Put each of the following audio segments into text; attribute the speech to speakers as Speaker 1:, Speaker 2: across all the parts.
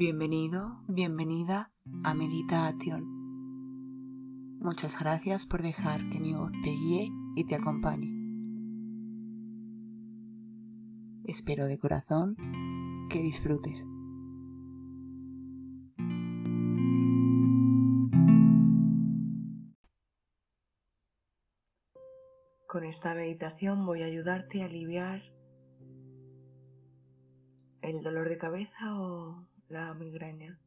Speaker 1: Bienvenido, bienvenida a Meditación. Muchas gracias por dejar que mi voz te guíe y te acompañe. Espero de corazón que disfrutes. Con esta meditación voy a ayudarte a aliviar el dolor de cabeza o la migraña.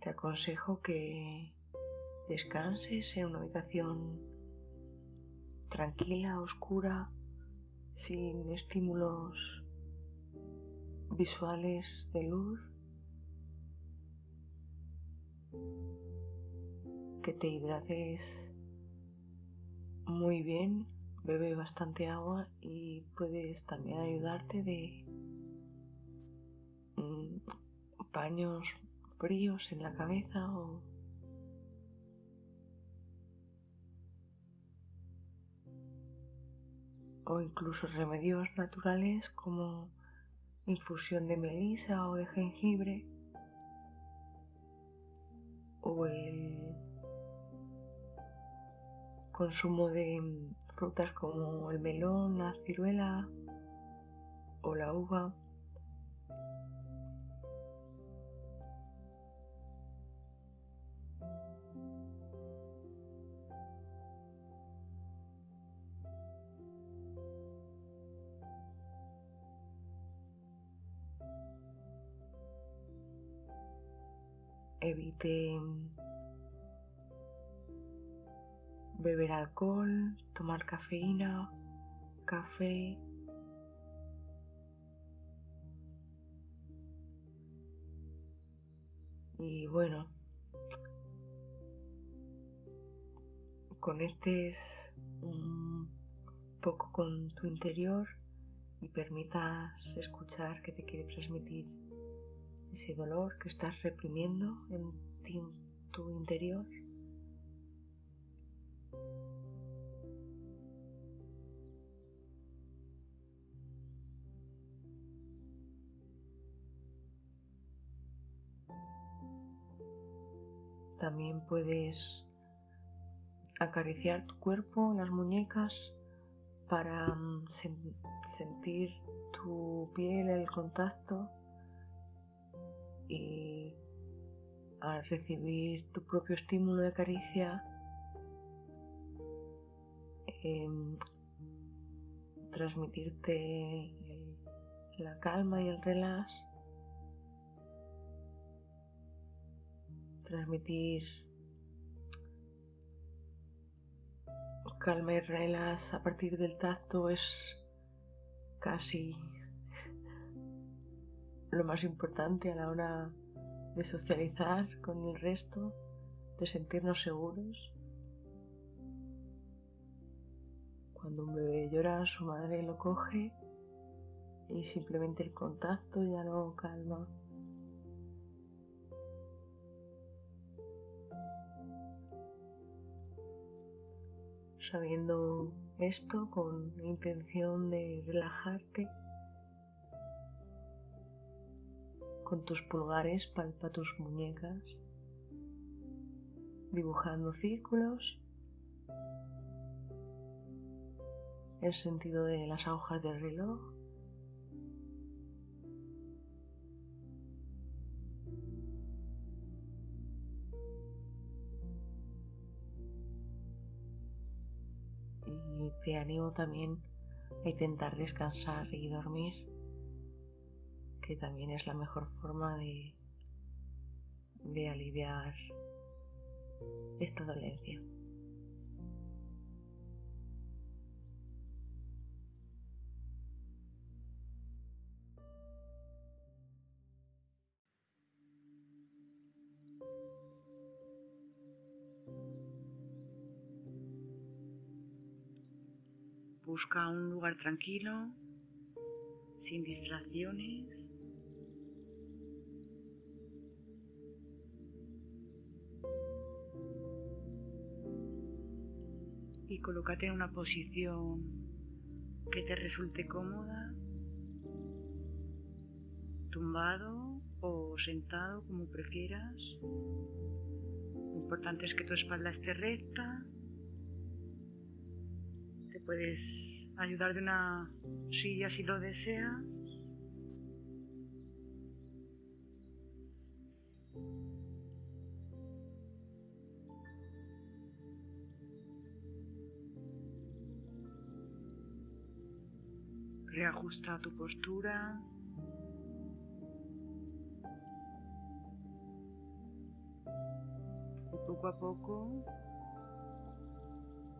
Speaker 1: Te aconsejo que descanses en una habitación tranquila, oscura, sin estímulos visuales de luz, que te hidrates muy bien bebe bastante agua y puedes también ayudarte de mm, paños fríos en la cabeza o o incluso remedios naturales como infusión de melisa o de jengibre o el consumo de frutas como el melón, la ciruela o la uva. Evite beber alcohol, tomar cafeína, café. Y bueno, conectes un poco con tu interior y permitas escuchar que te quiere transmitir ese dolor que estás reprimiendo en tu interior. También puedes acariciar tu cuerpo, las muñecas, para mm, sentir tu piel, el contacto y al recibir tu propio estímulo de caricia, em, transmitirte la calma y el relax transmitir calma y relax a partir del tacto es casi lo más importante a la hora de socializar con el resto, de sentirnos seguros. Cuando un bebé llora, su madre lo coge y simplemente el contacto ya lo calma. sabiendo esto con intención de relajarte. Con tus pulgares palpa tus muñecas, dibujando círculos el sentido de las agujas del reloj te animo también a intentar descansar y dormir, que también es la mejor forma de, de aliviar esta dolencia. Busca un lugar tranquilo, sin distracciones. Y colócate en una posición
Speaker 2: que te resulte cómoda, tumbado o sentado como prefieras. Lo importante es que tu espalda esté recta. Te puedes ayudar de una silla si lo deseas. Reajusta tu postura. Y poco a poco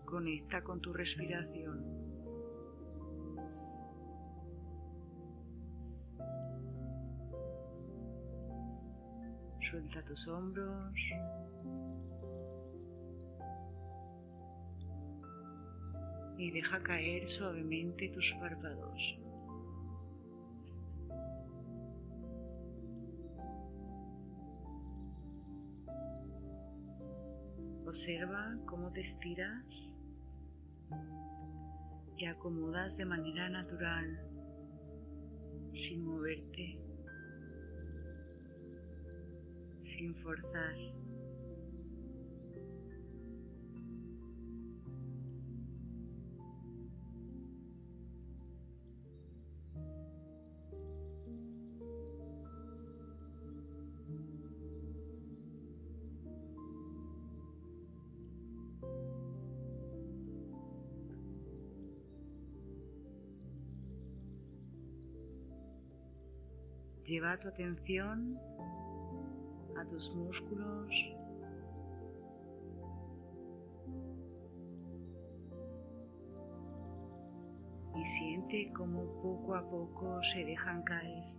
Speaker 2: conecta con tu respiración. Suelta tus hombros. y deja caer suavemente tus párpados. Observa cómo te estiras y acomodas de manera natural, sin moverte, sin forzar. Lleva tu atención tus músculos. Y siente cómo poco a poco se dejan caer.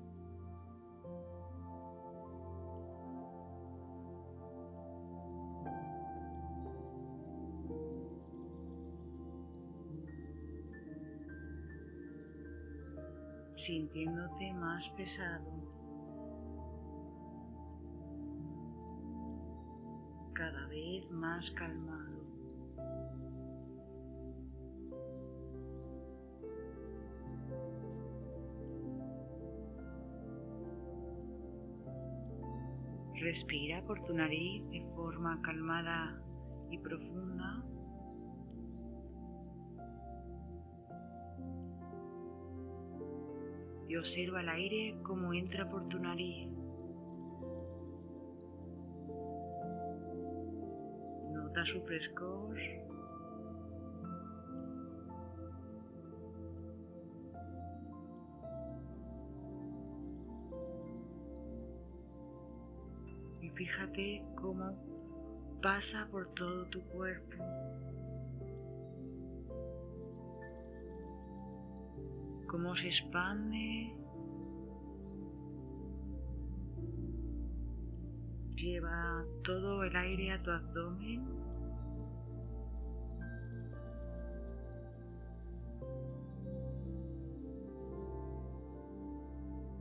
Speaker 2: sintiéndote más pesado. Cada vez más calmado. Respira por tu nariz de forma calmada y profunda. y observa el aire como entra por tu nariz. Nota su frescor. Y fíjate cómo pasa por todo tu cuerpo. cómo se expande. Lleva todo el aire a tu abdomen.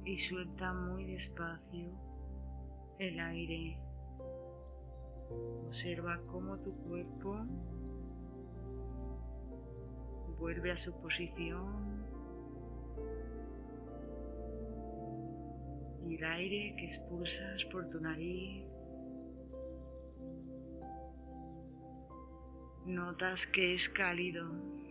Speaker 2: Y suelta muy despacio el aire. Observa cómo tu cuerpo vuelve a su posición y el aire que expulsas por tu nariz. Notas que es cálido.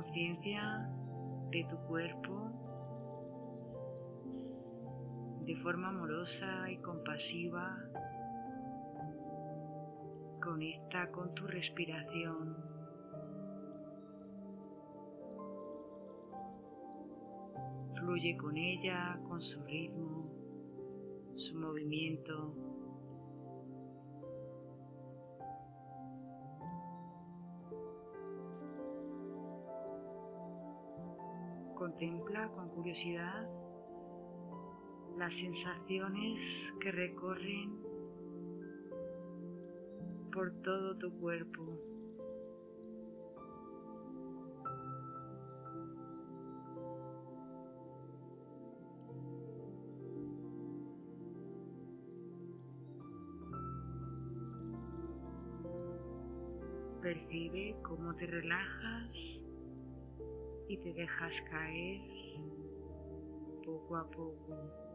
Speaker 2: Conciencia de tu cuerpo de forma amorosa y compasiva. Conecta con tu respiración. Fluye con ella, con su ritmo, su movimiento. contempla con curiosidad las sensaciones que recorren por todo tu cuerpo. Percibe cómo te relajas y te dejas caer poco a poco.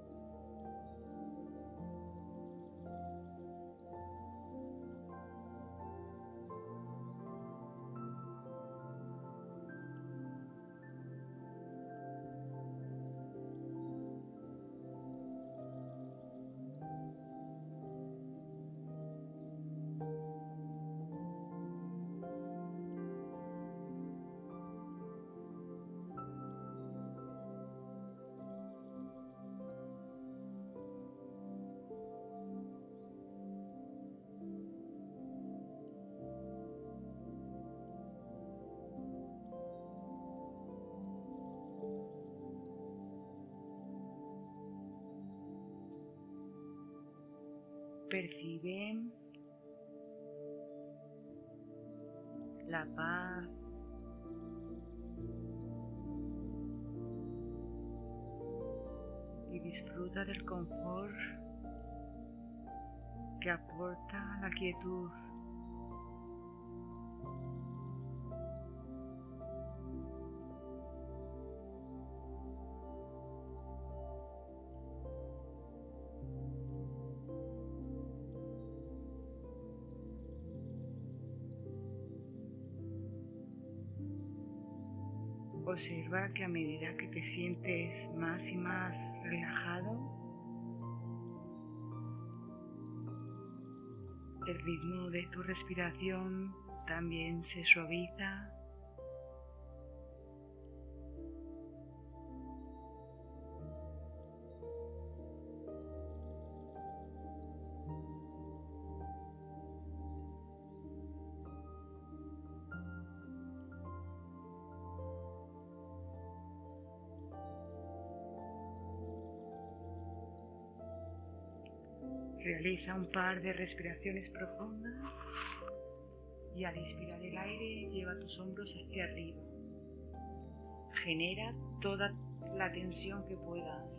Speaker 2: Perciben la paz, y disfruta del confort que aporta la quietud. Observa que a medida que te sientes más y más relajado, el ritmo de tu respiración también se suaviza Realiza un par de respiraciones profundas y al inspirar el aire lleva tus hombros hacia arriba. Genera toda la tensión que puedas.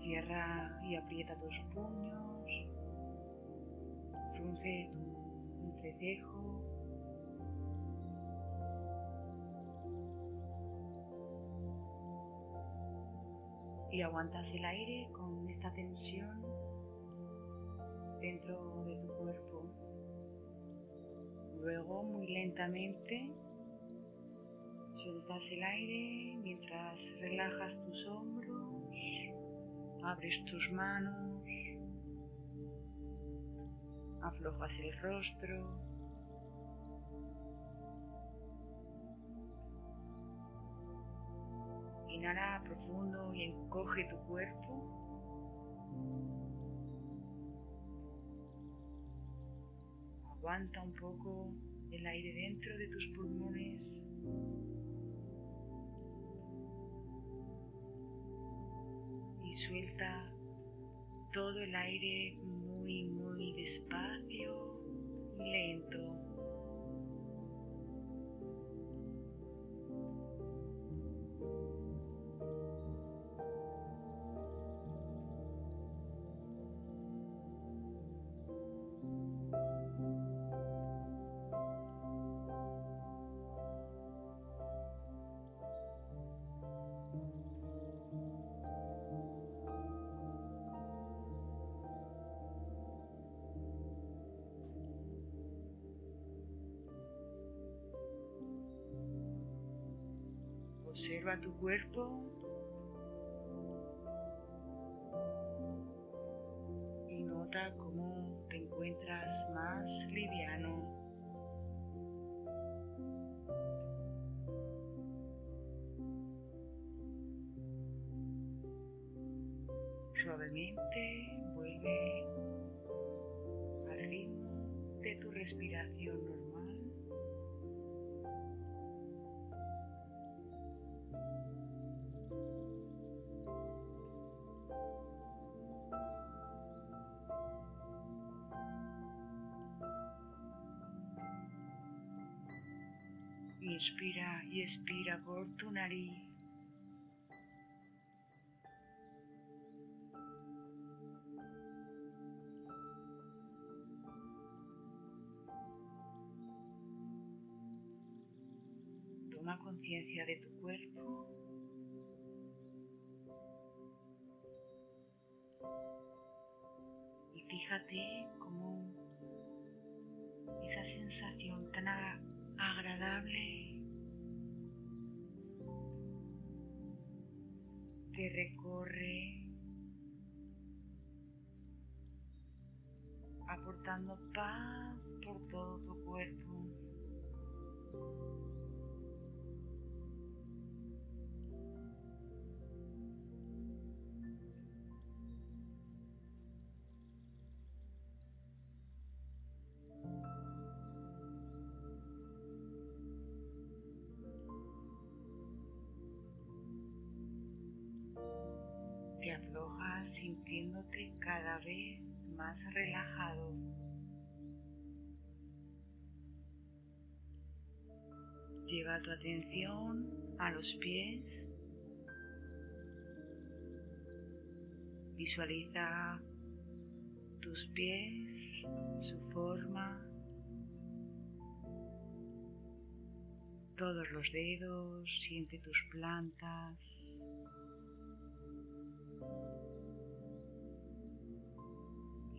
Speaker 2: Cierra y aprieta tus puños. Frunce tu entrecejo. Y aguantas el aire con esta tensión dentro de tu cuerpo. Luego, muy lentamente, sueltas el aire mientras relajas tus hombros, abres tus manos, aflojas el rostro. Inhala profundo y encoge tu cuerpo. Aguanta un poco el aire dentro de tus pulmones. Y suelta todo el aire muy, muy despacio y lento. Observa tu cuerpo y nota cómo te encuentras más liviano. Suavemente vuelve al ritmo de tu respiración normal. Inspira y expira por tu nariz. Toma conciencia de tu cuerpo. Y fíjate cómo esa sensación tan agradable te recorre aportando paz sintiéndote cada vez más relajado. Lleva tu atención a los pies. Visualiza tus pies, su forma, todos los dedos, siente tus plantas.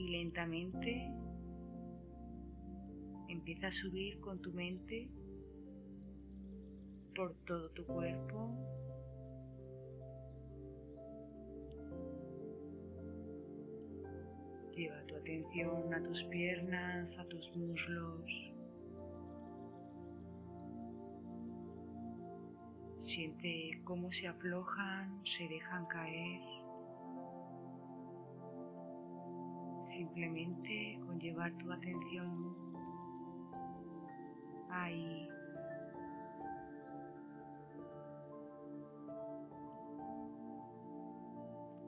Speaker 2: Y lentamente empieza a subir con tu mente por todo tu cuerpo. Lleva tu atención a tus piernas, a tus muslos. Siente cómo se aflojan, se dejan caer. Simplemente con llevar tu atención ahí.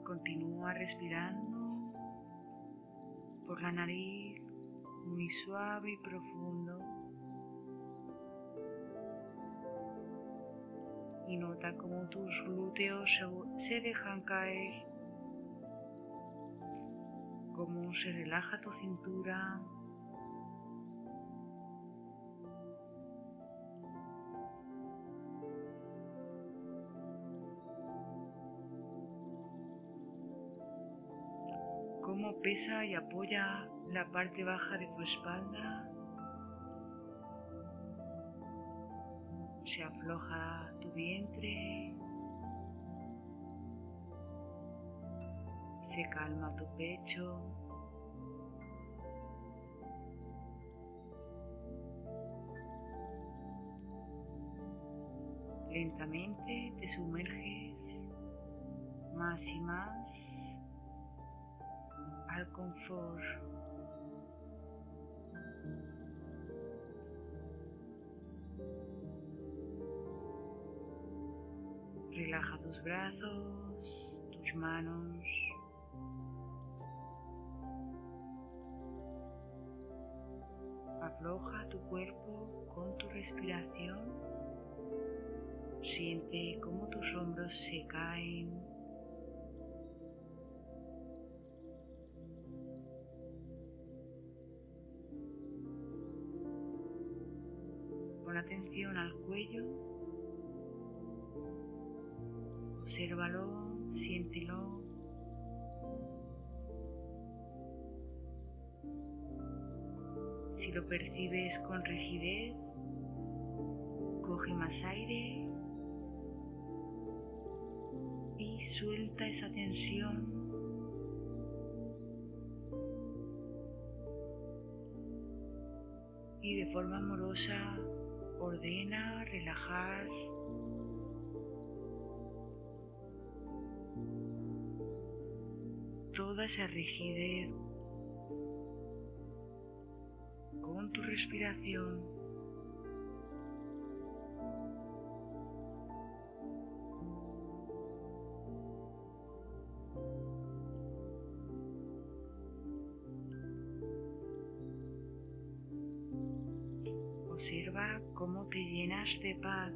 Speaker 2: Continúa respirando por la nariz muy suave y profundo. Y nota cómo tus glúteos se dejan caer cómo se relaja tu cintura. Cómo pesa y apoya la parte baja de tu espalda. Se afloja tu vientre. Se calma tu pecho. Lentamente te sumerges más y más al confort. Relaja tus brazos, tus manos, Afloja tu cuerpo con tu respiración. Siente cómo tus hombros se caen. Pon atención al cuello. Obsérvalo, siéntelo. Si lo percibes con rigidez, coge más aire y suelta esa tensión. Y de forma amorosa ordena relajar toda esa rigidez tu respiración. Observa cómo te llenas de paz.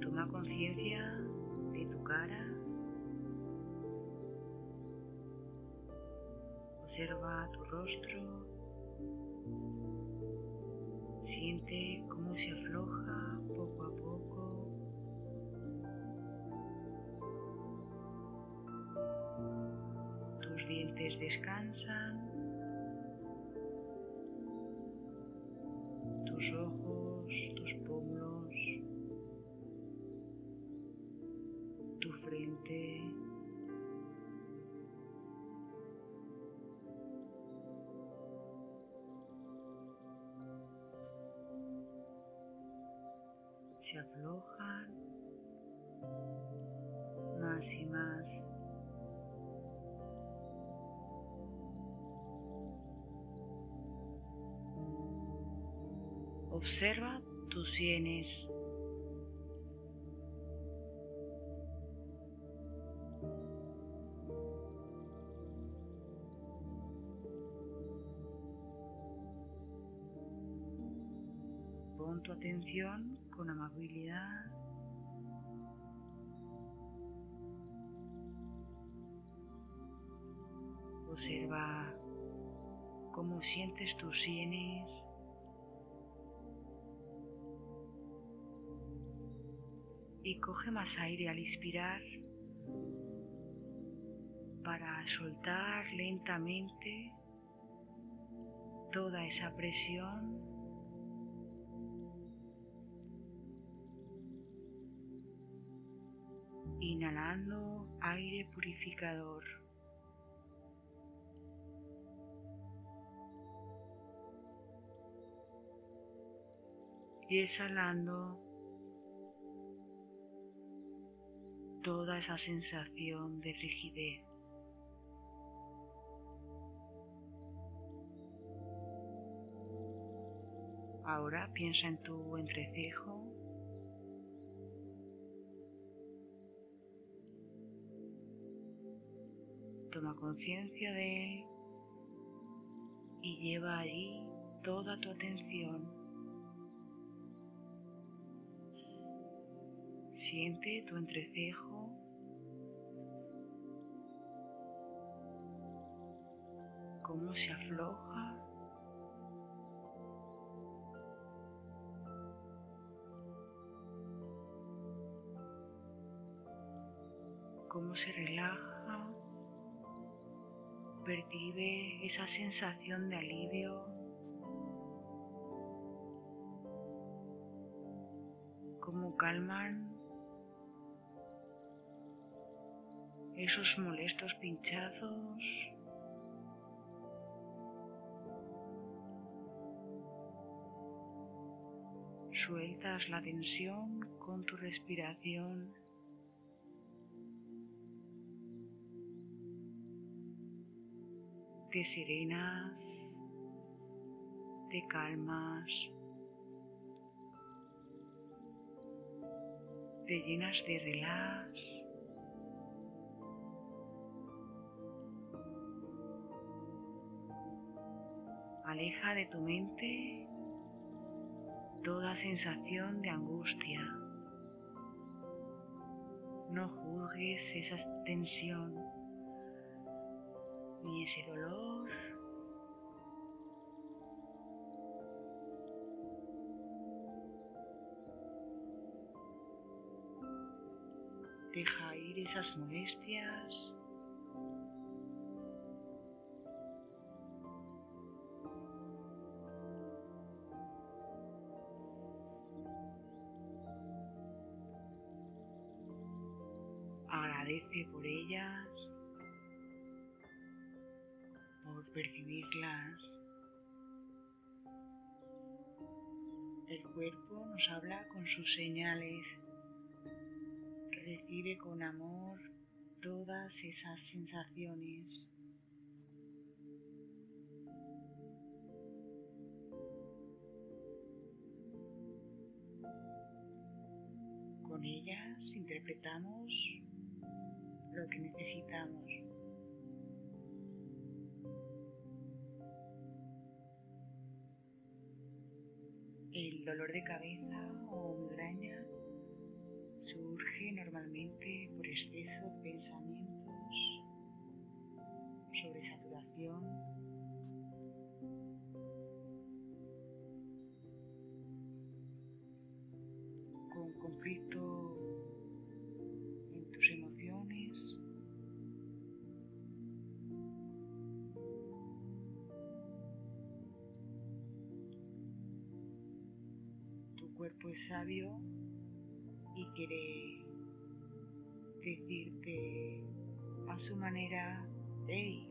Speaker 2: Toma conciencia Observa tu rostro. Siente cómo se afloja poco a poco. Tus dientes descansan. Tus ojos, Observa tus sienes. Pon tu atención con amabilidad. Observa cómo sientes tus sienes. Y coge más aire al inspirar para soltar lentamente toda esa presión inhalando aire purificador. Y exhalando toda esa sensación de rigidez. Ahora piensa en tu entrecejo Toma conciencia de él y lleva allí toda tu atención. Siente tu entrecejo. Cómo se afloja. Cómo se relaja percibe esa sensación de alivio, cómo calman esos molestos pinchazos. Sueltas la tensión con tu respiración. te serenas, te calmas, te llenas de relax. Aleja de tu mente toda sensación de angustia. No juzgues esa tensión ni ese dolor. Deja ir esas molestias. Percibirlas. El cuerpo nos habla con sus señales, recibe con amor todas esas sensaciones. Con ellas interpretamos lo que necesitamos. Dolor de cabeza o migraña surge normalmente por exceso de pensamientos, sobre saturación cuerpo es sabio y quiere decirte a su manera, hey,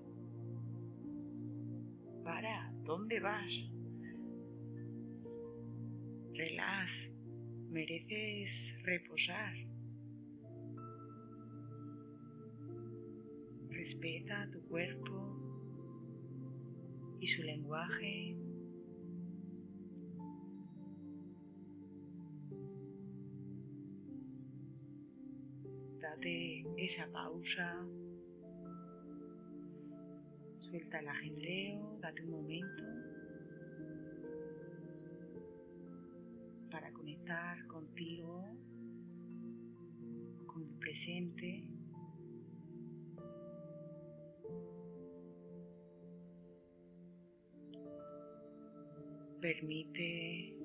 Speaker 2: para, ¿dónde vas? Relax, mereces reposar. Respeta tu cuerpo y su lenguaje. Date esa pausa. Suelta el ajetreo, date un momento para conectar contigo, con el presente. Permite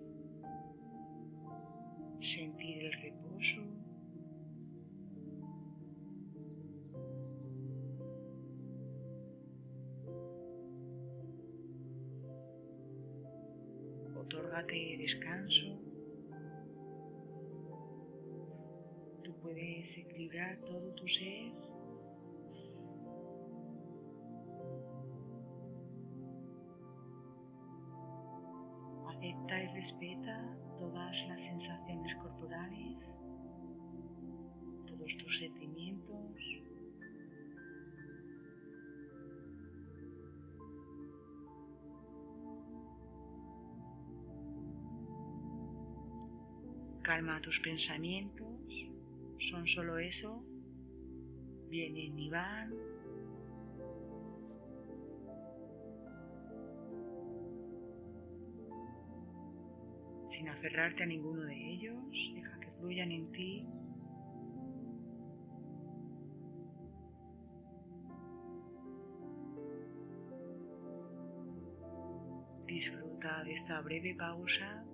Speaker 2: sentir el reposo. Otórgate descanso. Tú puedes equilibrar todo tu ser. Acepta y respeta todas las sensaciones corporales, todos tus sentimientos. Calma tus pensamientos, son solo eso, vienen y van. Sin aferrarte a ninguno de ellos, deja que fluyan en ti. Disfruta de esta breve pausa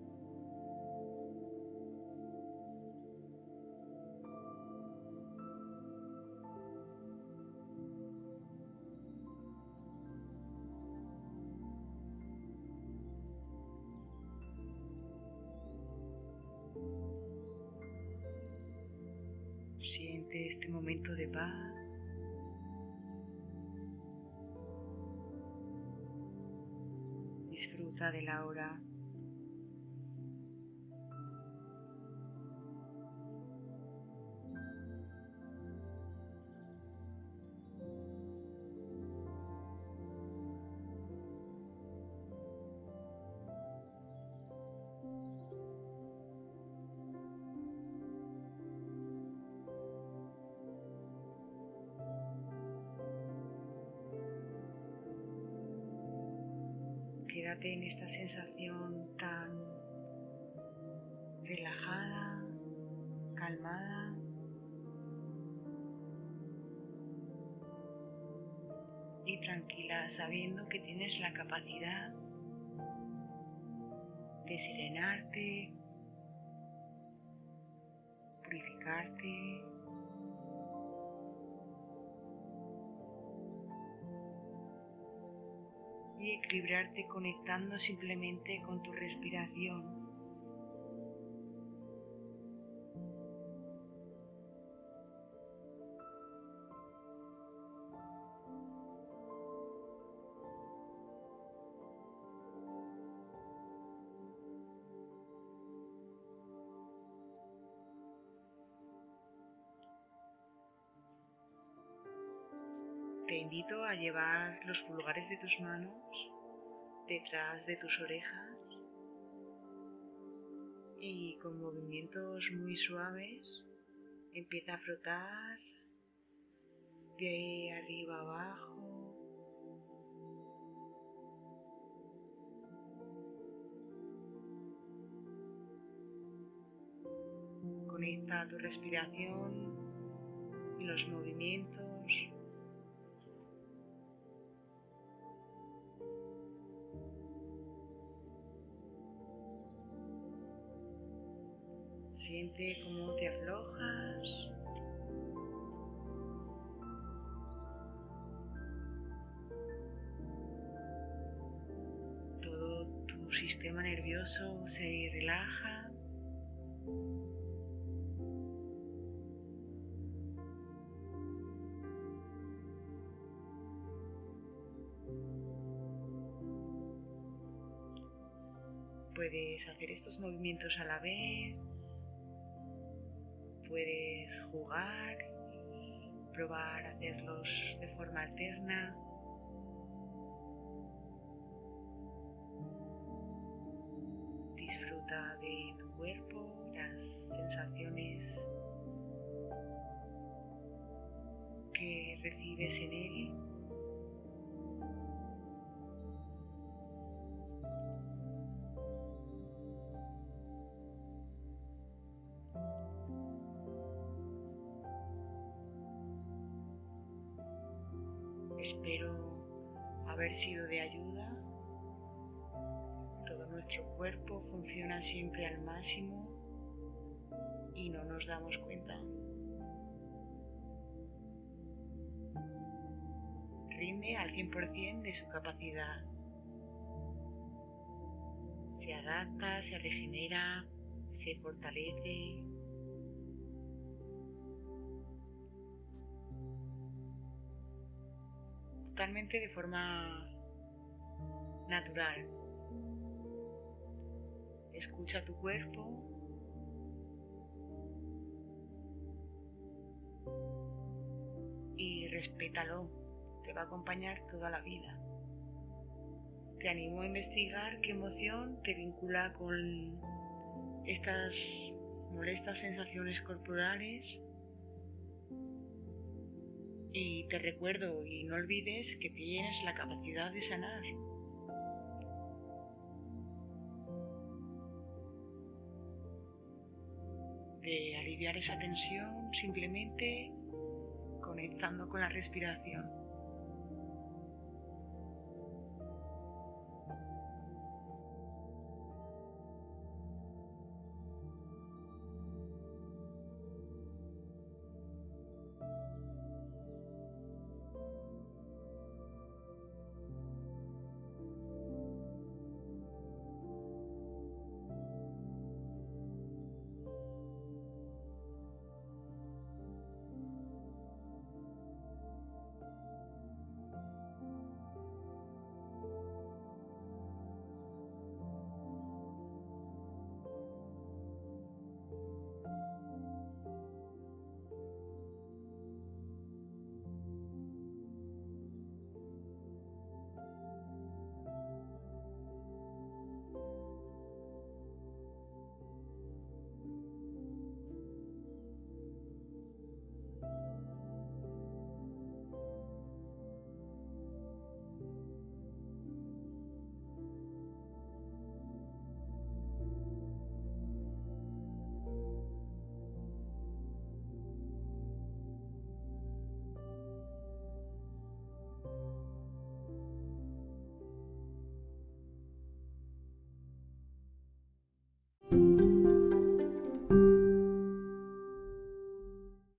Speaker 2: Y tranquila, sabiendo que tienes la capacidad de serenarte, purificarte, y equilibrarte conectando simplemente con tu respiración. Llevar los pulgares de tus manos detrás de tus orejas y con movimientos muy suaves empieza a frotar de ahí arriba abajo. Conecta tu respiración y los movimientos Siente cómo te aflojas. Todo tu sistema nervioso se relaja. Puedes hacer estos movimientos a la vez. Puedes jugar y probar hacerlos de forma alterna. Disfruta de tu cuerpo, las sensaciones que recibes en él. Cuerpo funciona siempre al máximo y no nos damos cuenta. Rinde al 100% de su capacidad. Se adapta, se regenera, se fortalece, totalmente de forma natural. Escucha tu cuerpo. Y respétalo. Te va a acompañar toda la vida. Te animo a investigar qué emoción te vincula con estas molestas sensaciones corporales y te recuerdo y no olvides que tienes la capacidad de sanar. De aliviar esa tensión simplemente conectando con la respiración.